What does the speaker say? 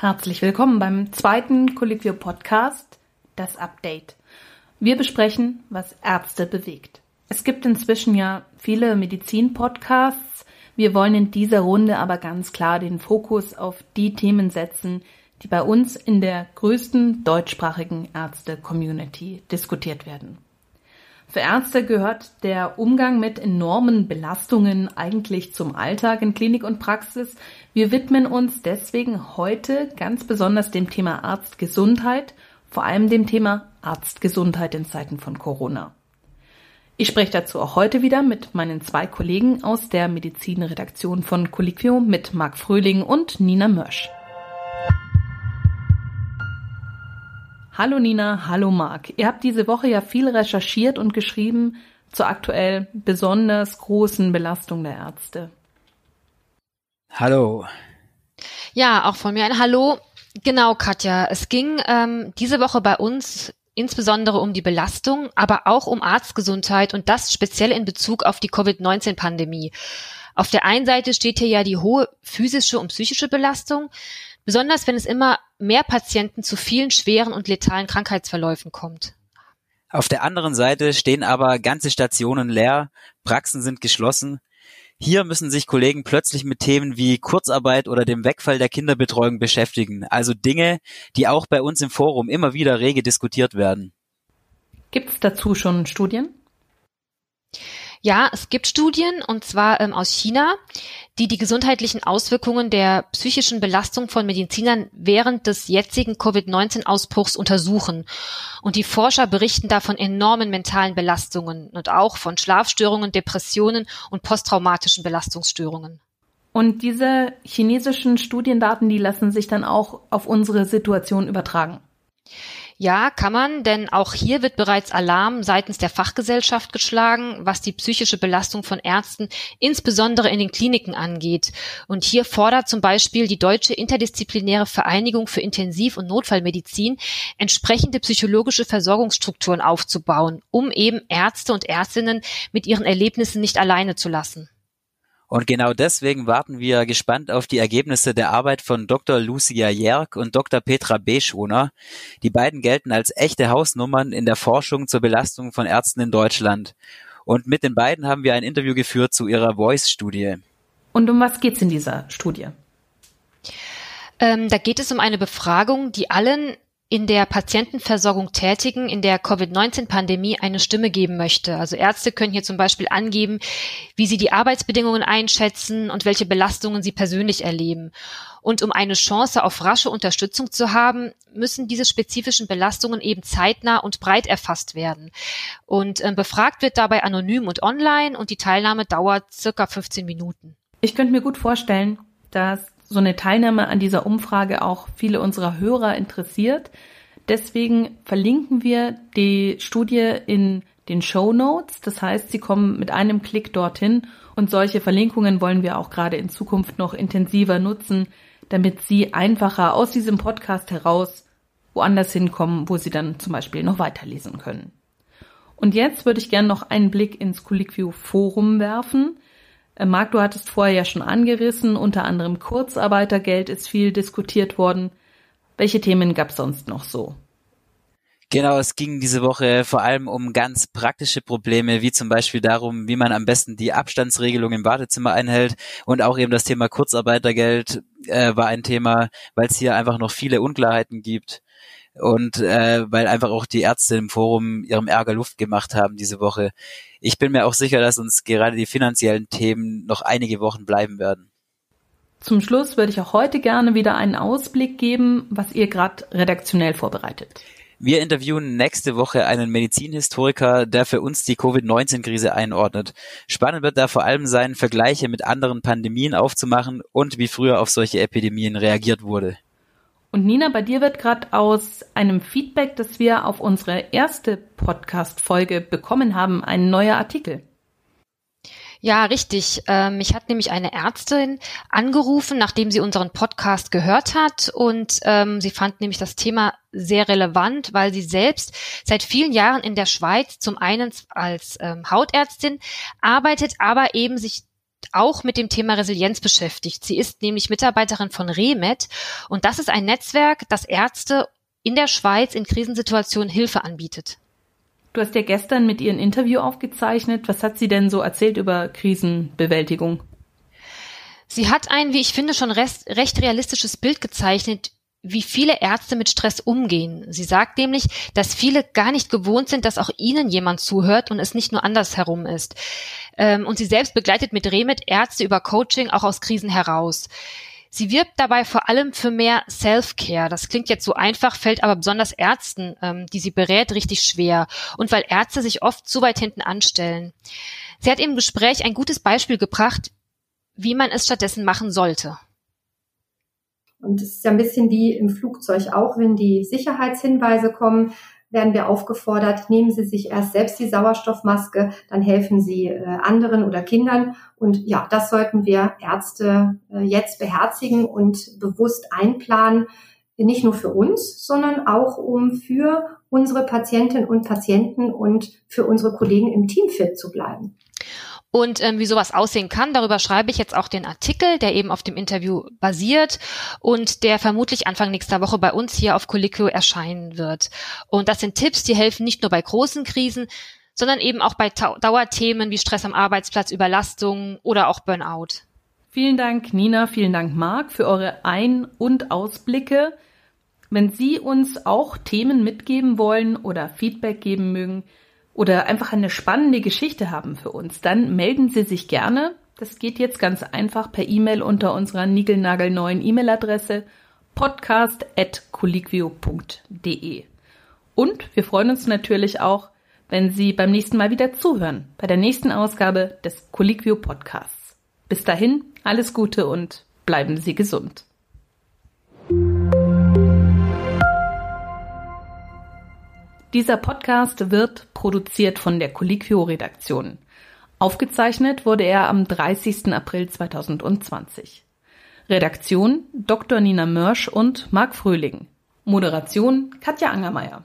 Herzlich willkommen beim zweiten Colliquio Podcast, das Update. Wir besprechen, was Ärzte bewegt. Es gibt inzwischen ja viele Medizin-Podcasts. Wir wollen in dieser Runde aber ganz klar den Fokus auf die Themen setzen, die bei uns in der größten deutschsprachigen Ärzte-Community diskutiert werden. Für Ärzte gehört der Umgang mit enormen Belastungen eigentlich zum Alltag in Klinik und Praxis. Wir widmen uns deswegen heute ganz besonders dem Thema Arztgesundheit, vor allem dem Thema Arztgesundheit in Zeiten von Corona. Ich spreche dazu auch heute wieder mit meinen zwei Kollegen aus der Medizinredaktion von Colliquio mit Marc Fröhling und Nina Mörsch. Hallo Nina, hallo Marc. Ihr habt diese Woche ja viel recherchiert und geschrieben zur aktuell besonders großen Belastung der Ärzte. Hallo. Ja, auch von mir ein Hallo. Genau, Katja. Es ging ähm, diese Woche bei uns insbesondere um die Belastung, aber auch um Arztgesundheit und das speziell in Bezug auf die Covid-19-Pandemie. Auf der einen Seite steht hier ja die hohe physische und psychische Belastung, besonders wenn es immer mehr Patienten zu vielen schweren und letalen Krankheitsverläufen kommt. Auf der anderen Seite stehen aber ganze Stationen leer, Praxen sind geschlossen. Hier müssen sich Kollegen plötzlich mit Themen wie Kurzarbeit oder dem Wegfall der Kinderbetreuung beschäftigen, also Dinge, die auch bei uns im Forum immer wieder rege diskutiert werden. Gibt es dazu schon Studien? Ja, es gibt Studien, und zwar ähm, aus China, die die gesundheitlichen Auswirkungen der psychischen Belastung von Medizinern während des jetzigen Covid-19-Ausbruchs untersuchen. Und die Forscher berichten da von enormen mentalen Belastungen und auch von Schlafstörungen, Depressionen und posttraumatischen Belastungsstörungen. Und diese chinesischen Studiendaten, die lassen sich dann auch auf unsere Situation übertragen. Ja, kann man, denn auch hier wird bereits Alarm seitens der Fachgesellschaft geschlagen, was die psychische Belastung von Ärzten insbesondere in den Kliniken angeht. Und hier fordert zum Beispiel die Deutsche Interdisziplinäre Vereinigung für Intensiv- und Notfallmedizin, entsprechende psychologische Versorgungsstrukturen aufzubauen, um eben Ärzte und Ärztinnen mit ihren Erlebnissen nicht alleine zu lassen. Und genau deswegen warten wir gespannt auf die Ergebnisse der Arbeit von Dr. Lucia Jerk und Dr. Petra Beschwoner. Die beiden gelten als echte Hausnummern in der Forschung zur Belastung von Ärzten in Deutschland. Und mit den beiden haben wir ein Interview geführt zu ihrer Voice-Studie. Und um was geht's in dieser Studie? Ähm, da geht es um eine Befragung, die allen in der Patientenversorgung Tätigen in der Covid-19-Pandemie eine Stimme geben möchte. Also Ärzte können hier zum Beispiel angeben, wie sie die Arbeitsbedingungen einschätzen und welche Belastungen sie persönlich erleben. Und um eine Chance auf rasche Unterstützung zu haben, müssen diese spezifischen Belastungen eben zeitnah und breit erfasst werden. Und äh, befragt wird dabei anonym und online und die Teilnahme dauert circa 15 Minuten. Ich könnte mir gut vorstellen, dass so eine Teilnahme an dieser Umfrage auch viele unserer Hörer interessiert. Deswegen verlinken wir die Studie in den Show Notes. Das heißt, Sie kommen mit einem Klick dorthin und solche Verlinkungen wollen wir auch gerade in Zukunft noch intensiver nutzen, damit Sie einfacher aus diesem Podcast heraus woanders hinkommen, wo Sie dann zum Beispiel noch weiterlesen können. Und jetzt würde ich gerne noch einen Blick ins Colliquio Forum werfen. Äh, Marc, du hattest vorher ja schon angerissen, unter anderem Kurzarbeitergeld ist viel diskutiert worden. Welche Themen gab es sonst noch so? Genau, es ging diese Woche vor allem um ganz praktische Probleme, wie zum Beispiel darum, wie man am besten die Abstandsregelung im Wartezimmer einhält und auch eben das Thema Kurzarbeitergeld äh, war ein Thema, weil es hier einfach noch viele Unklarheiten gibt und äh, weil einfach auch die Ärzte im Forum ihrem Ärger Luft gemacht haben diese Woche. Ich bin mir auch sicher, dass uns gerade die finanziellen Themen noch einige Wochen bleiben werden. Zum Schluss würde ich auch heute gerne wieder einen Ausblick geben, was ihr gerade redaktionell vorbereitet. Wir interviewen nächste Woche einen Medizinhistoriker, der für uns die Covid-19-Krise einordnet. Spannend wird da vor allem sein, Vergleiche mit anderen Pandemien aufzumachen und wie früher auf solche Epidemien reagiert wurde. Und Nina, bei dir wird gerade aus einem Feedback, das wir auf unsere erste Podcast-Folge bekommen haben, ein neuer Artikel. Ja, richtig. Ähm, mich hat nämlich eine Ärztin angerufen, nachdem sie unseren Podcast gehört hat und ähm, sie fand nämlich das Thema sehr relevant, weil sie selbst seit vielen Jahren in der Schweiz zum einen als ähm, Hautärztin arbeitet, aber eben sich auch mit dem Thema Resilienz beschäftigt. Sie ist nämlich Mitarbeiterin von REMED und das ist ein Netzwerk, das Ärzte in der Schweiz in Krisensituationen Hilfe anbietet. Du hast ja gestern mit ihr ein Interview aufgezeichnet. Was hat sie denn so erzählt über Krisenbewältigung? Sie hat ein, wie ich finde, schon recht, recht realistisches Bild gezeichnet, wie viele Ärzte mit Stress umgehen. Sie sagt nämlich, dass viele gar nicht gewohnt sind, dass auch ihnen jemand zuhört und es nicht nur andersherum ist. Ähm, und sie selbst begleitet mit Remit Ärzte über Coaching auch aus Krisen heraus. Sie wirbt dabei vor allem für mehr Self-Care. Das klingt jetzt so einfach, fällt aber besonders Ärzten, ähm, die sie berät, richtig schwer. Und weil Ärzte sich oft zu weit hinten anstellen. Sie hat im Gespräch ein gutes Beispiel gebracht, wie man es stattdessen machen sollte. Und es ist ja ein bisschen wie im Flugzeug auch, wenn die Sicherheitshinweise kommen, werden wir aufgefordert, nehmen Sie sich erst selbst die Sauerstoffmaske, dann helfen Sie äh, anderen oder Kindern. Und ja, das sollten wir Ärzte äh, jetzt beherzigen und bewusst einplanen, nicht nur für uns, sondern auch um für unsere Patientinnen und Patienten und für unsere Kollegen im Team fit zu bleiben. Und ähm, wie sowas aussehen kann, darüber schreibe ich jetzt auch den Artikel, der eben auf dem Interview basiert und der vermutlich Anfang nächster Woche bei uns hier auf Colliquio erscheinen wird. Und das sind Tipps, die helfen nicht nur bei großen Krisen, sondern eben auch bei Dauerthemen wie Stress am Arbeitsplatz, Überlastung oder auch Burnout. Vielen Dank, Nina, vielen Dank, Marc, für eure Ein- und Ausblicke. Wenn Sie uns auch Themen mitgeben wollen oder Feedback geben mögen, oder einfach eine spannende Geschichte haben für uns, dann melden Sie sich gerne. Das geht jetzt ganz einfach per E-Mail unter unserer niegelnagelneuen E-Mail-Adresse podcast.colliquio.de. Und wir freuen uns natürlich auch, wenn Sie beim nächsten Mal wieder zuhören, bei der nächsten Ausgabe des Colliquio Podcasts. Bis dahin, alles Gute und bleiben Sie gesund. Dieser Podcast wird produziert von der Colliquio-Redaktion. Aufgezeichnet wurde er am 30. April 2020. Redaktion Dr. Nina Mörsch und Marc Fröhling. Moderation Katja Angermeier.